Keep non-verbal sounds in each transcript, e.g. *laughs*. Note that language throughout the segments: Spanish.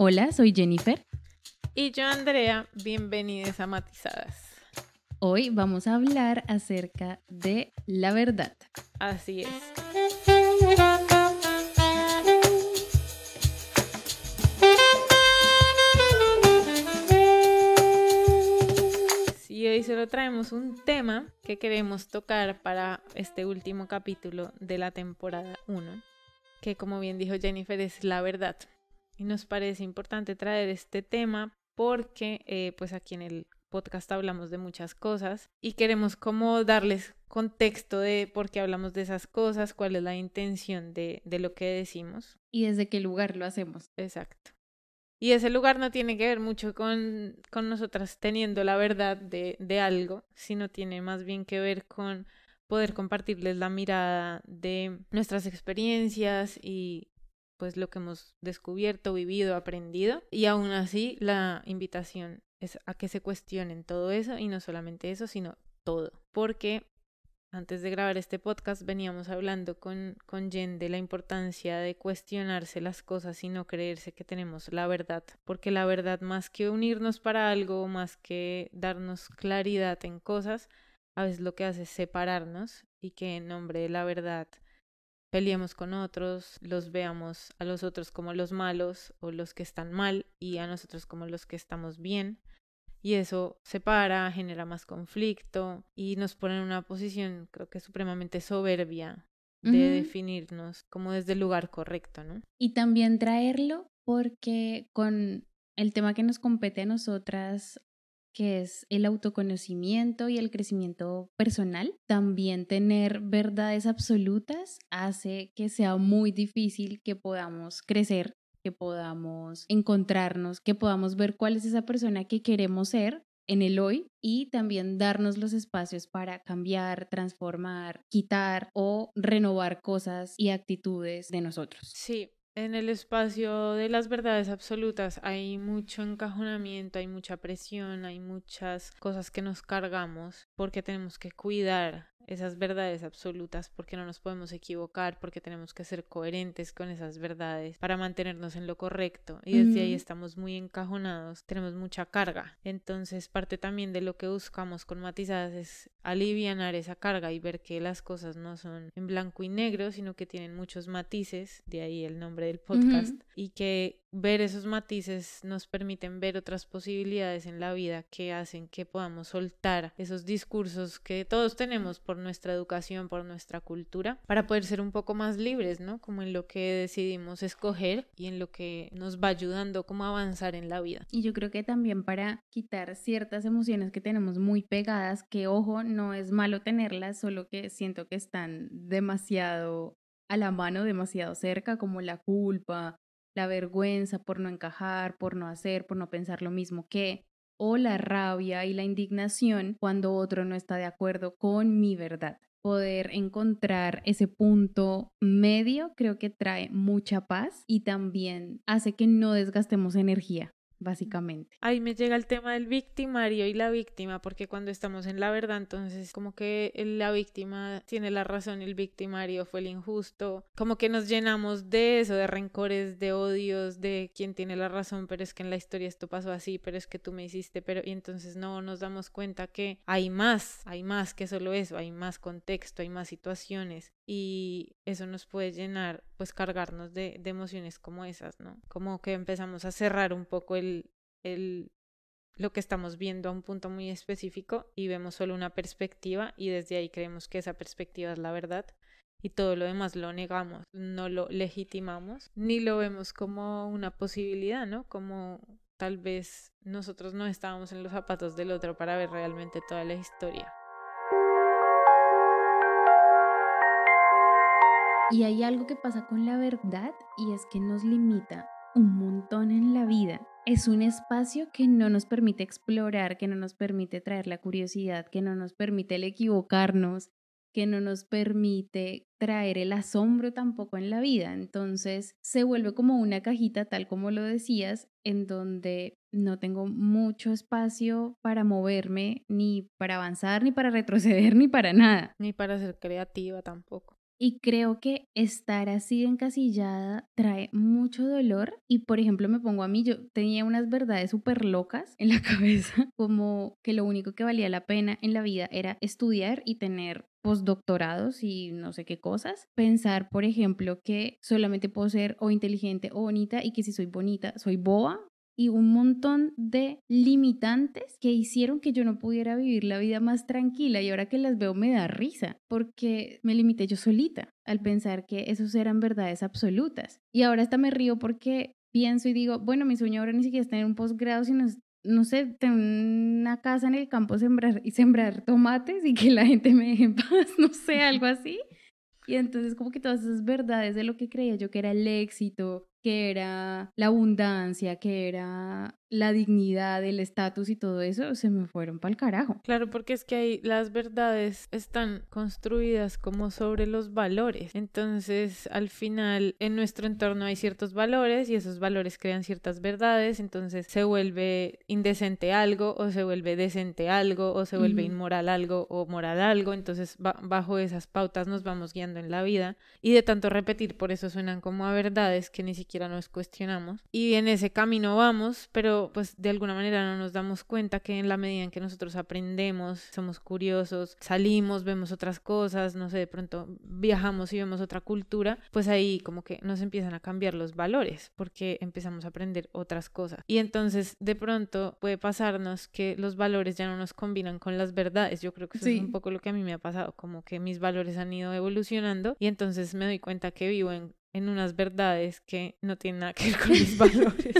Hola, soy Jennifer. Y yo, Andrea, bienvenidos a Matizadas. Hoy vamos a hablar acerca de la verdad. Así es. Y hoy solo traemos un tema que queremos tocar para este último capítulo de la temporada 1, que como bien dijo Jennifer es la verdad y nos parece importante traer este tema porque eh, pues aquí en el podcast hablamos de muchas cosas y queremos como darles contexto de por qué hablamos de esas cosas, cuál es la intención de, de lo que decimos. Y desde qué lugar lo hacemos. Exacto. Y ese lugar no tiene que ver mucho con, con nosotras teniendo la verdad de, de algo, sino tiene más bien que ver con poder compartirles la mirada de nuestras experiencias y pues lo que hemos descubierto, vivido, aprendido. Y aún así la invitación es a que se cuestionen todo eso y no solamente eso, sino todo. Porque antes de grabar este podcast veníamos hablando con, con Jen de la importancia de cuestionarse las cosas y no creerse que tenemos la verdad. Porque la verdad más que unirnos para algo, más que darnos claridad en cosas, a veces lo que hace es separarnos y que en nombre de la verdad peleemos con otros, los veamos a los otros como los malos o los que están mal y a nosotros como los que estamos bien. Y eso separa, genera más conflicto y nos pone en una posición, creo que supremamente soberbia de definirnos como desde el lugar correcto, ¿no? Y también traerlo porque con el tema que nos compete a nosotras que es el autoconocimiento y el crecimiento personal. También tener verdades absolutas hace que sea muy difícil que podamos crecer, que podamos encontrarnos, que podamos ver cuál es esa persona que queremos ser en el hoy y también darnos los espacios para cambiar, transformar, quitar o renovar cosas y actitudes de nosotros. Sí, en el espacio de las verdades absolutas hay mucho encajonamiento, hay mucha presión, hay muchas cosas que nos cargamos porque tenemos que cuidar esas verdades absolutas porque no nos podemos equivocar, porque tenemos que ser coherentes con esas verdades para mantenernos en lo correcto. Y desde ahí estamos muy encajonados, tenemos mucha carga. Entonces parte también de lo que buscamos con matizadas es alivianar esa carga y ver que las cosas no son en blanco y negro, sino que tienen muchos matices, de ahí el nombre del podcast, y que ver esos matices nos permiten ver otras posibilidades en la vida que hacen que podamos soltar esos discursos que todos tenemos por nuestra educación, por nuestra cultura, para poder ser un poco más libres, ¿no? Como en lo que decidimos escoger y en lo que nos va ayudando como a avanzar en la vida. Y yo creo que también para quitar ciertas emociones que tenemos muy pegadas, que ojo, no es malo tenerlas, solo que siento que están demasiado a la mano, demasiado cerca, como la culpa, la vergüenza por no encajar, por no hacer, por no pensar lo mismo que, o la rabia y la indignación cuando otro no está de acuerdo con mi verdad. Poder encontrar ese punto medio creo que trae mucha paz y también hace que no desgastemos energía básicamente. Ahí me llega el tema del victimario y la víctima, porque cuando estamos en la verdad, entonces como que la víctima tiene la razón, el victimario fue el injusto, como que nos llenamos de eso, de rencores, de odios, de quién tiene la razón, pero es que en la historia esto pasó así, pero es que tú me hiciste, pero y entonces no nos damos cuenta que hay más, hay más que solo eso, hay más contexto, hay más situaciones y eso nos puede llenar, pues cargarnos de, emociones como esas, ¿no? Como que empezamos a cerrar un poco el el, lo que estamos viendo a un punto muy específico y vemos solo una perspectiva y desde ahí creemos que esa perspectiva es la verdad y todo lo demás lo negamos, no lo legitimamos, ni lo vemos como una posibilidad, ¿no? Como tal vez nosotros no estábamos en los zapatos del otro para ver realmente toda la historia. Y hay algo que pasa con la verdad y es que nos limita un montón en la vida es un espacio que no nos permite explorar, que no nos permite traer la curiosidad, que no nos permite el equivocarnos, que no nos permite traer el asombro tampoco en la vida. Entonces se vuelve como una cajita, tal como lo decías, en donde no tengo mucho espacio para moverme, ni para avanzar, ni para retroceder, *laughs* ni para nada. Ni para ser creativa tampoco. Y creo que estar así encasillada trae mucho dolor. Y por ejemplo, me pongo a mí, yo tenía unas verdades súper locas en la *laughs* cabeza, como que lo único que valía la pena en la vida era estudiar y tener postdoctorados y no sé qué cosas. Pensar, por ejemplo, que solamente puedo ser o inteligente o bonita y que si soy bonita soy boba y un montón de limitantes que hicieron que yo no pudiera vivir la vida más tranquila y ahora que las veo me da risa porque me limité yo solita al pensar que esos eran verdades absolutas. Y ahora hasta me río porque pienso y digo, bueno, mi sueño ahora ni siquiera es tener un posgrado, sino no sé, tener una casa en el campo sembrar y sembrar tomates y que la gente me deje en paz, *laughs* no sé, algo así. Y entonces como que todas esas verdades de lo que creía yo que era el éxito, que era la abundancia, que era la dignidad, el estatus y todo eso, se me fueron para el carajo. Claro, porque es que ahí las verdades están construidas como sobre los valores. Entonces, al final, en nuestro entorno hay ciertos valores y esos valores crean ciertas verdades. Entonces, se vuelve indecente algo o se vuelve decente algo o se vuelve inmoral algo o moral algo. Entonces, bajo esas pautas nos vamos guiando en la vida y de tanto repetir, por eso suenan como a verdades que ni siquiera nos cuestionamos. Y en ese camino vamos, pero pues de alguna manera no nos damos cuenta que en la medida en que nosotros aprendemos, somos curiosos, salimos, vemos otras cosas, no sé, de pronto viajamos y vemos otra cultura, pues ahí como que nos empiezan a cambiar los valores porque empezamos a aprender otras cosas. Y entonces de pronto puede pasarnos que los valores ya no nos combinan con las verdades. Yo creo que eso es un poco lo que a mí me ha pasado, como que mis valores han ido evolucionando y entonces me doy cuenta que vivo en en unas verdades que no tienen nada que ver con mis *laughs* valores.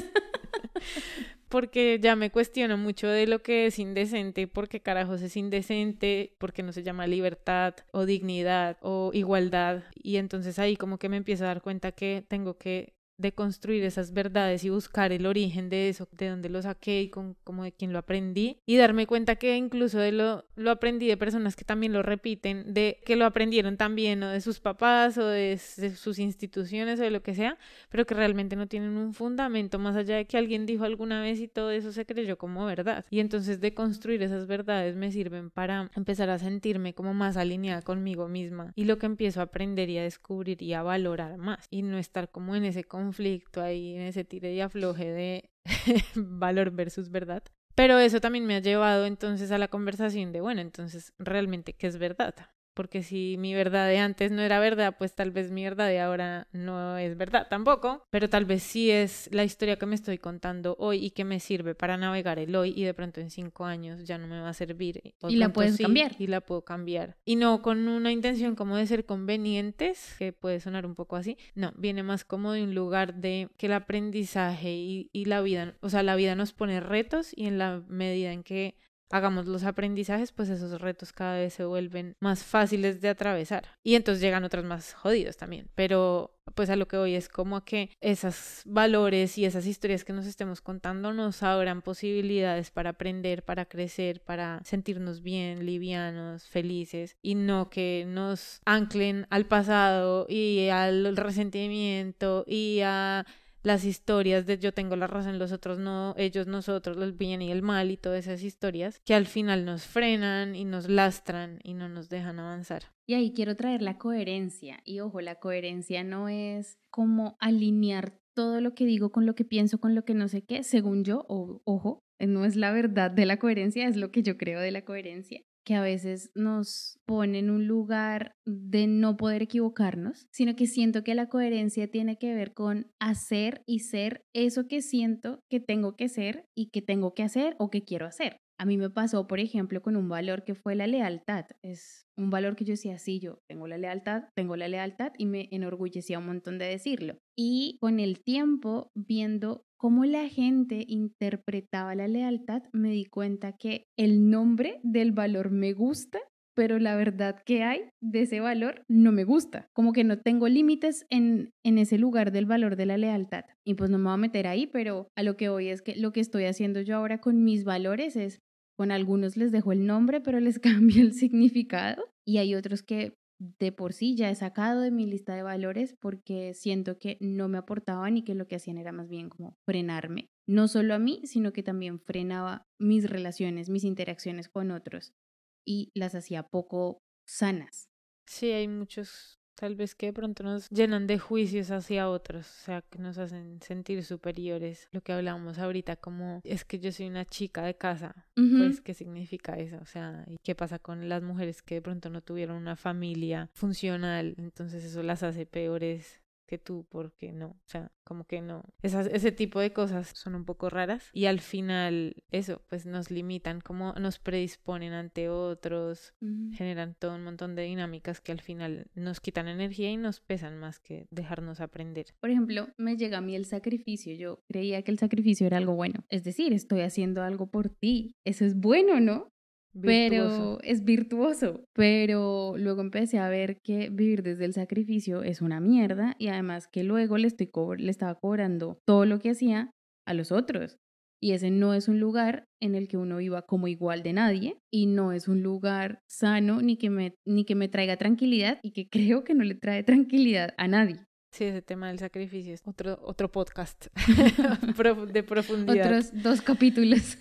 Porque ya me cuestiono mucho de lo que es indecente, porque carajos es indecente, porque no se llama libertad o dignidad o igualdad. Y entonces ahí como que me empiezo a dar cuenta que tengo que de construir esas verdades y buscar el origen de eso, de dónde lo saqué y con, como de quién lo aprendí y darme cuenta que incluso de lo, lo aprendí de personas que también lo repiten, de que lo aprendieron también o de sus papás o de, sus instituciones o de lo que sea, pero que realmente no tienen un fundamento más allá de que alguien dijo alguna vez y todo eso se creyó como verdad. Y entonces de construir esas verdades me sirven para empezar a sentirme como más alineada conmigo misma y lo que empiezo a aprender y a descubrir y a valorar más y no estar como en ese conflicto conflicto ahí en ese tire y afloje de *laughs* valor versus verdad. Pero eso también me ha llevado entonces a la conversación de, bueno, entonces realmente, ¿qué es verdad? Porque si mi verdad de antes no era verdad, pues tal vez mi verdad de ahora no es verdad tampoco, pero tal vez sí es la historia que me estoy contando hoy y que me sirve para navegar el hoy y de pronto en cinco años ya no me va a servir. y la puedes cambiar. Y la puedo cambiar. Y no con una intención como de ser convenientes, que puede sonar un poco así, no, viene más como de un lugar de que el aprendizaje y, y la vida, o sea, la vida nos pone retos y en la medida en que hagamos los aprendizajes, pues esos retos cada vez se vuelven más fáciles de atravesar. Y entonces llegan otros más jodidos también. Pero pues a lo que voy es como que esos valores y esas historias que nos estemos contando nos abran posibilidades para aprender, para crecer, para sentirnos bien, livianos, felices y no que nos anclen al pasado y al resentimiento y a las historias de yo tengo la razón, los otros no, ellos, nosotros, el bien y el mal y todas esas historias que al final nos frenan y nos lastran y no nos dejan avanzar. Y ahí quiero traer la coherencia. Y ojo, la coherencia no es como alinear todo lo que digo con lo que pienso, con lo que no sé qué, según yo, o, ojo, no es la verdad de la coherencia, es lo que yo creo de la coherencia que a veces nos pone en un lugar de no poder equivocarnos, sino que siento que la coherencia tiene que ver con hacer y ser eso que siento que tengo que ser y que tengo que hacer o que quiero hacer. A mí me pasó, por ejemplo, con un valor que fue la lealtad. Es un valor que yo decía, sí, yo tengo la lealtad, tengo la lealtad y me enorgullecía un montón de decirlo. Y con el tiempo, viendo cómo la gente interpretaba la lealtad, me di cuenta que el nombre del valor me gusta, pero la verdad que hay de ese valor no me gusta. Como que no tengo límites en, en ese lugar del valor de la lealtad. Y pues no me voy a meter ahí, pero a lo que voy es que lo que estoy haciendo yo ahora con mis valores es, con algunos les dejo el nombre, pero les *laughs* cambio el significado. Y hay otros que de por sí ya he sacado de mi lista de valores porque siento que no me aportaban y que lo que hacían era más bien como frenarme, no solo a mí, sino que también frenaba mis relaciones, mis interacciones con otros y las hacía poco sanas. Sí, hay muchos Tal vez que de pronto nos llenan de juicios hacia otros, o sea, que nos hacen sentir superiores. Lo que hablábamos ahorita, como es que yo soy una chica de casa, pues, ¿qué significa eso? O sea, ¿y qué pasa con las mujeres que de pronto no tuvieron una familia funcional? Entonces eso las hace peores que tú, porque no, o sea, como que no. Esas, ese tipo de cosas son un poco raras y al final eso, pues nos limitan, como nos predisponen ante otros, generan todo un montón de dinámicas que al final nos quitan energía y nos pesan más que dejarnos aprender. Por ejemplo, me llega a mí el sacrificio, yo creía que el sacrificio era algo bueno, es decir, estoy haciendo algo por ti, eso es bueno, ¿no? Pero es virtuoso. Pero luego empecé a ver que vivir desde el sacrificio es una mierda y además que luego le, estoy le estaba cobrando todo lo que hacía a los otros. Y ese no es un lugar en el que uno viva como igual de nadie y no es un lugar sano ni que me, ni que me traiga tranquilidad y que *laughs* creo que no le trae tranquilidad a nadie. Sí, ese tema del sacrificio es otro, otro podcast *laughs* *laughs* de profundidad. Otros dos capítulos.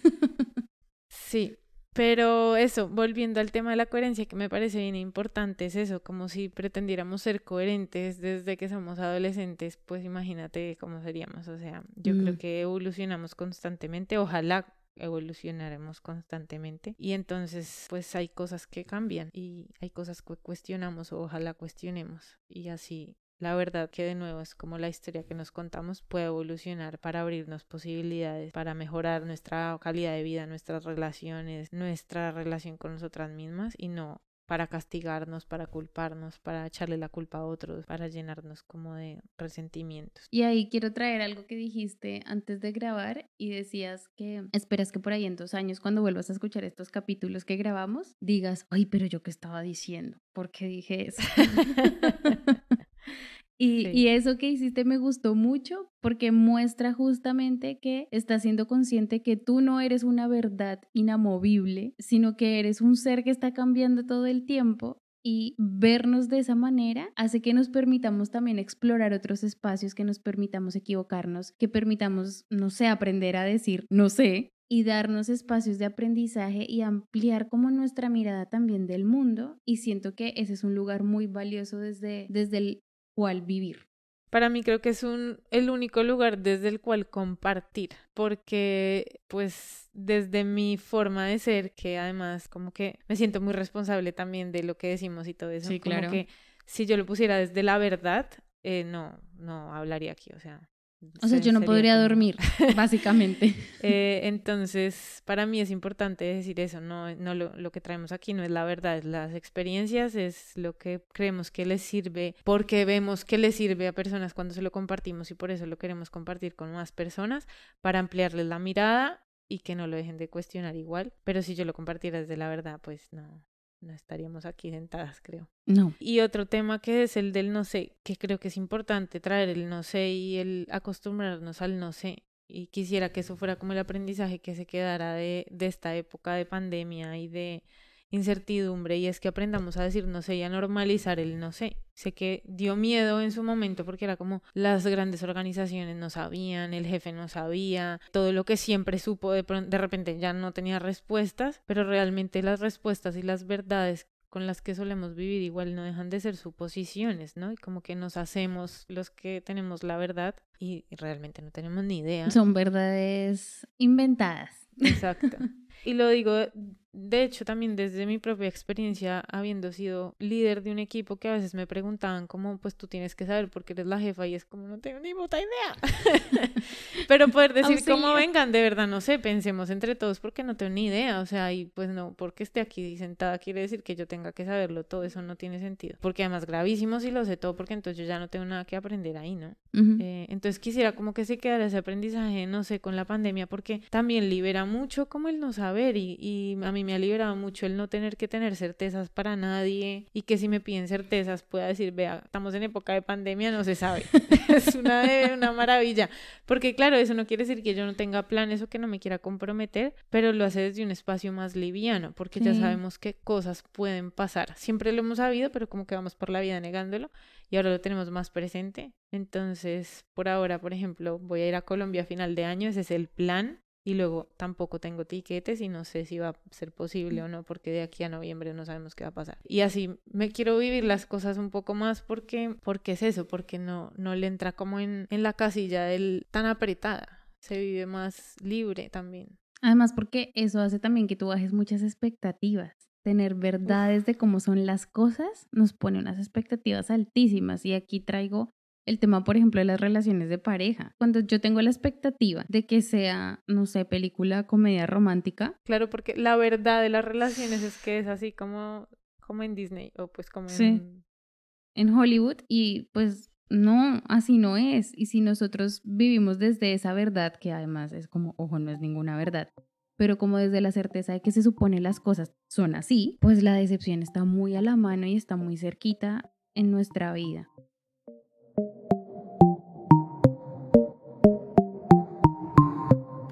sí, pero eso, volviendo al tema de la coherencia, que me parece bien importante, es eso, como si pretendiéramos ser coherentes desde que somos adolescentes, pues imagínate cómo seríamos. O sea, yo creo mm. que evolucionamos constantemente, ojalá evolucionaremos constantemente y entonces pues hay cosas que cambian y hay cosas que cuestionamos o ojalá cuestionemos y así la verdad que de nuevo es como la historia que nos contamos puede evolucionar para abrirnos posibilidades, para mejorar nuestra calidad de vida, nuestras relaciones, nuestra relación con nosotras mismas y no para castigarnos, para culparnos, para echarle la culpa a otros, para llenarnos como de resentimientos. Y ahí quiero traer algo que dijiste antes de grabar y decías que esperas que por ahí en dos años, cuando vuelvas a escuchar estos capítulos que grabamos, digas, ay, pero yo qué estaba diciendo, ¿por qué dije eso? *laughs* *laughs* Y, eso que hiciste me gustó mucho porque muestra justamente que estás siendo consciente que tú no eres una verdad inamovible, sino que eres un ser que está cambiando todo el tiempo y vernos de esa manera hace que nos permitamos también explorar otros espacios, que nos permitamos equivocarnos, que permitamos, no sé, aprender a decir no sé y darnos espacios de aprendizaje y ampliar como nuestra mirada también del mundo. Y siento que ese es un lugar muy valioso desde, desde el cual vivir. Para mí creo que es un, el único lugar desde el cual compartir, porque pues desde mi forma de ser, que además como que me siento muy responsable también de lo que decimos y todo eso, sí, como que si yo lo pusiera desde la verdad, eh, no, no hablaría aquí, o sea, o sea, yo no podría dormir, *laughs* básicamente. Eh, entonces, para mí es importante decir eso, no, no lo, lo, que traemos aquí no es la verdad, es las experiencias, es lo que creemos que les sirve, porque vemos que les sirve a personas cuando se lo compartimos y por eso lo queremos compartir con más personas, para ampliarles la mirada y que no lo dejen de cuestionar igual. Pero si yo lo compartiera desde la verdad, pues no, no estaríamos aquí sentadas, creo. No. Y otro tema que es el del no sé, que creo que es importante traer el no sé y el acostumbrarnos al no sé. Y quisiera que eso fuera como el aprendizaje que se quedara de, de esta época de pandemia y de incertidumbre y es que aprendamos a decir no sé y a normalizar el no sé. Sé que dio miedo en su momento porque era como las grandes organizaciones no sabían, el jefe no sabía, todo lo que siempre supo de, de repente ya no tenía respuestas, pero realmente las respuestas y las verdades con las que solemos vivir igual no dejan de ser suposiciones, ¿no? Y como que nos hacemos los que tenemos la verdad y realmente no tenemos ni idea. Son verdades inventadas. Exacto. *laughs* Y lo digo de hecho, también desde mi propia experiencia, habiendo sido líder de un equipo, que a veces me preguntaban como, pues tú tienes que saber porque eres la jefa y es como, no tengo ni puta idea. *laughs* Pero poder decir cómo vengan, de verdad, no sé, pensemos entre todos porque no tengo ni idea. O sea, y pues no, porque esté aquí sentada quiere decir que yo tenga que saberlo todo, eso no tiene sentido. Porque además gravísimo si lo sé todo porque entonces yo ya no tengo nada que aprender ahí, ¿no? Eh, entonces quisiera como que se quedara ese aprendizaje, no sé, con la pandemia porque también libera mucho como el no saber y, y a mí me ha liberado mucho el no tener que tener certezas para nadie y que si me piden certezas pueda decir, vea, estamos en época de pandemia, no se sabe. *laughs* es una, una maravilla. Porque claro, eso no quiere decir que yo no tenga planes o que no me quiera comprometer, pero lo hace desde un espacio más liviano, porque ya sabemos que cosas pueden pasar. Siempre lo hemos sabido, pero como que vamos por la vida negándolo y ahora lo tenemos más presente. Entonces, por ahora, por ejemplo, voy a ir a Colombia a final de año, ese es el plan y luego tampoco tengo tiquetes y no sé si va a ser posible o no porque de aquí a noviembre no sabemos qué va a pasar. Y así me quiero vivir las cosas un poco más porque, porque es eso, porque no, no le entra como en, en la casilla del tan apretada, se vive más libre también. Además porque eso hace también que tú bajes muchas expectativas. Tener verdades de cómo son las cosas nos pone unas expectativas altísimas. Y aquí traigo el tema, por ejemplo, de las relaciones de pareja. Cuando yo tengo la expectativa de que sea, no sé, película, comedia romántica. Claro, porque la verdad de las relaciones es que es así como, como en Disney o pues como en... en Hollywood y pues no, así no es. Y si nosotros vivimos desde esa verdad, que además es como, ojo, no es ninguna verdad, pero como desde la certeza de que se supone las cosas son así, pues la decepción está muy a la mano y está muy cerquita en nuestra vida.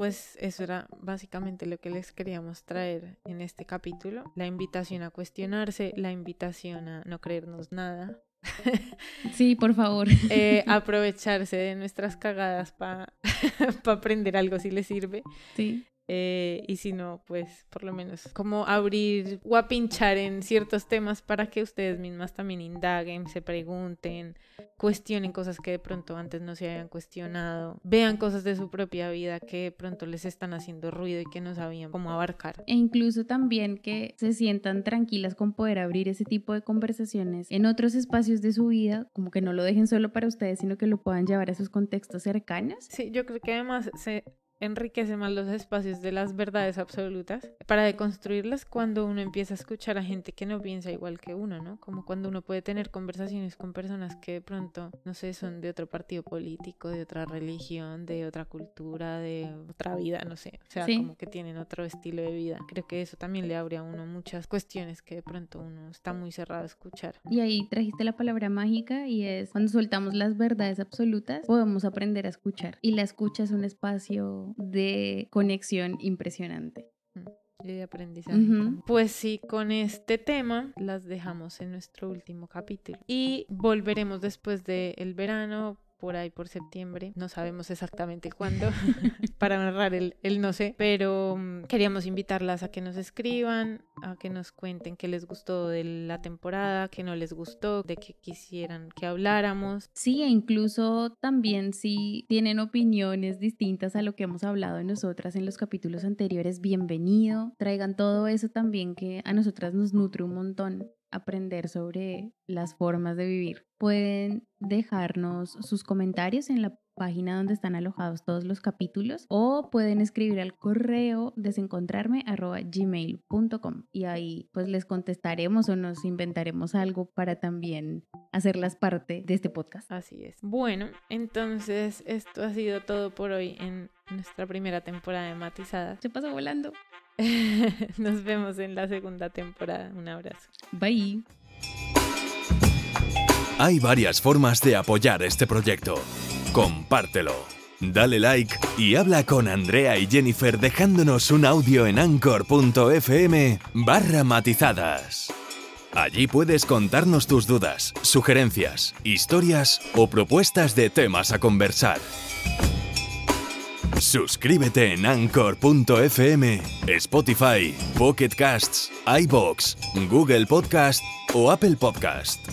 Pues eso era básicamente lo que les queríamos traer en este capítulo. La invitación a cuestionarse, la invitación a no creernos nada. *laughs* Sí, por favor. Eh, *laughs* aprovecharse de nuestras cagadas para *laughs* aprender algo si les sirve. Sí. Eh, y si no, pues por lo menos como abrir o a pinchar en ciertos temas para que ustedes mismas también indaguen, se pregunten, cuestionen cosas que de pronto antes no se habían cuestionado, vean cosas de su propia vida que de pronto les están haciendo ruido y que no sabían cómo abarcar. E incluso también que se sientan tranquilas con poder abrir ese tipo de conversaciones en otros espacios de su vida, como que no lo dejen solo para ustedes, sino que lo puedan llevar a sus contextos cercanos. Sí, yo creo que además se enriquece más los espacios de las verdades absolutas para deconstruirlas cuando uno empieza a escuchar a gente que no piensa igual que uno, ¿no? Como cuando uno puede tener conversaciones con personas que de pronto, no sé, son de otro partido político, de otra religión, de otra cultura, de otra vida, no sé, o sea, como que tienen otro estilo de vida. Creo que eso también le abre a uno muchas cuestiones que de pronto uno está muy cerrado a escuchar. Y ahí trajiste la palabra mágica y es cuando soltamos las verdades absolutas, podemos aprender a escuchar. Y la escucha es un espacio de conexión impresionante. Mm, y de aprendizaje. Pues sí, con este tema las dejamos en nuestro último capítulo. Y volveremos después del verano por ahí por septiembre, no sabemos exactamente *laughs* cuándo, *laughs* para narrar el, el, no sé, pero mm, queríamos invitarlas a que nos escriban, a que nos cuenten qué les gustó de la temporada, qué no les gustó, de qué quisieran que habláramos. Sí, e incluso también si tienen opiniones distintas a lo que hemos hablado nosotras en los capítulos anteriores, bienvenido, traigan todo eso también que a nosotras nos nutre un montón aprender sobre las formas de vivir. Pueden dejarnos sus comentarios en la página donde están alojados todos los capítulos o pueden escribir al correo desencontrarme@gmail.com y ahí pues les contestaremos o nos inventaremos algo para también hacerlas parte de este podcast. Así es. Bueno, entonces esto ha sido todo por hoy en nuestra primera temporada de Matizada. Se pasó volando. *laughs* Nos vemos en la segunda temporada. Un abrazo. Bye. Hay varias formas de apoyar este proyecto. Compártelo. Dale like y habla con Andrea y Jennifer dejándonos un audio en anchor.fm barra matizadas. Allí puedes contarnos tus dudas, sugerencias, historias o propuestas de temas a conversar. Suscríbete en anchor.fm, Spotify, Pocket Casts, iBox, Google Podcast o Apple Podcast.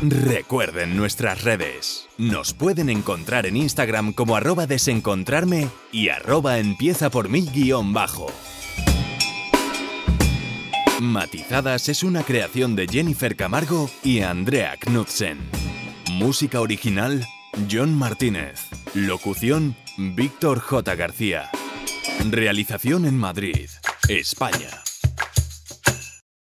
Recuerden nuestras redes. Nos pueden encontrar en Instagram como arroba desencontrarme y arroba empieza por mí guion bajo. Matizadas es una creación de Jennifer Camargo y Andrea Knudsen. Música original John Martínez. Locución, Víctor J. García. Realización en Madrid, España.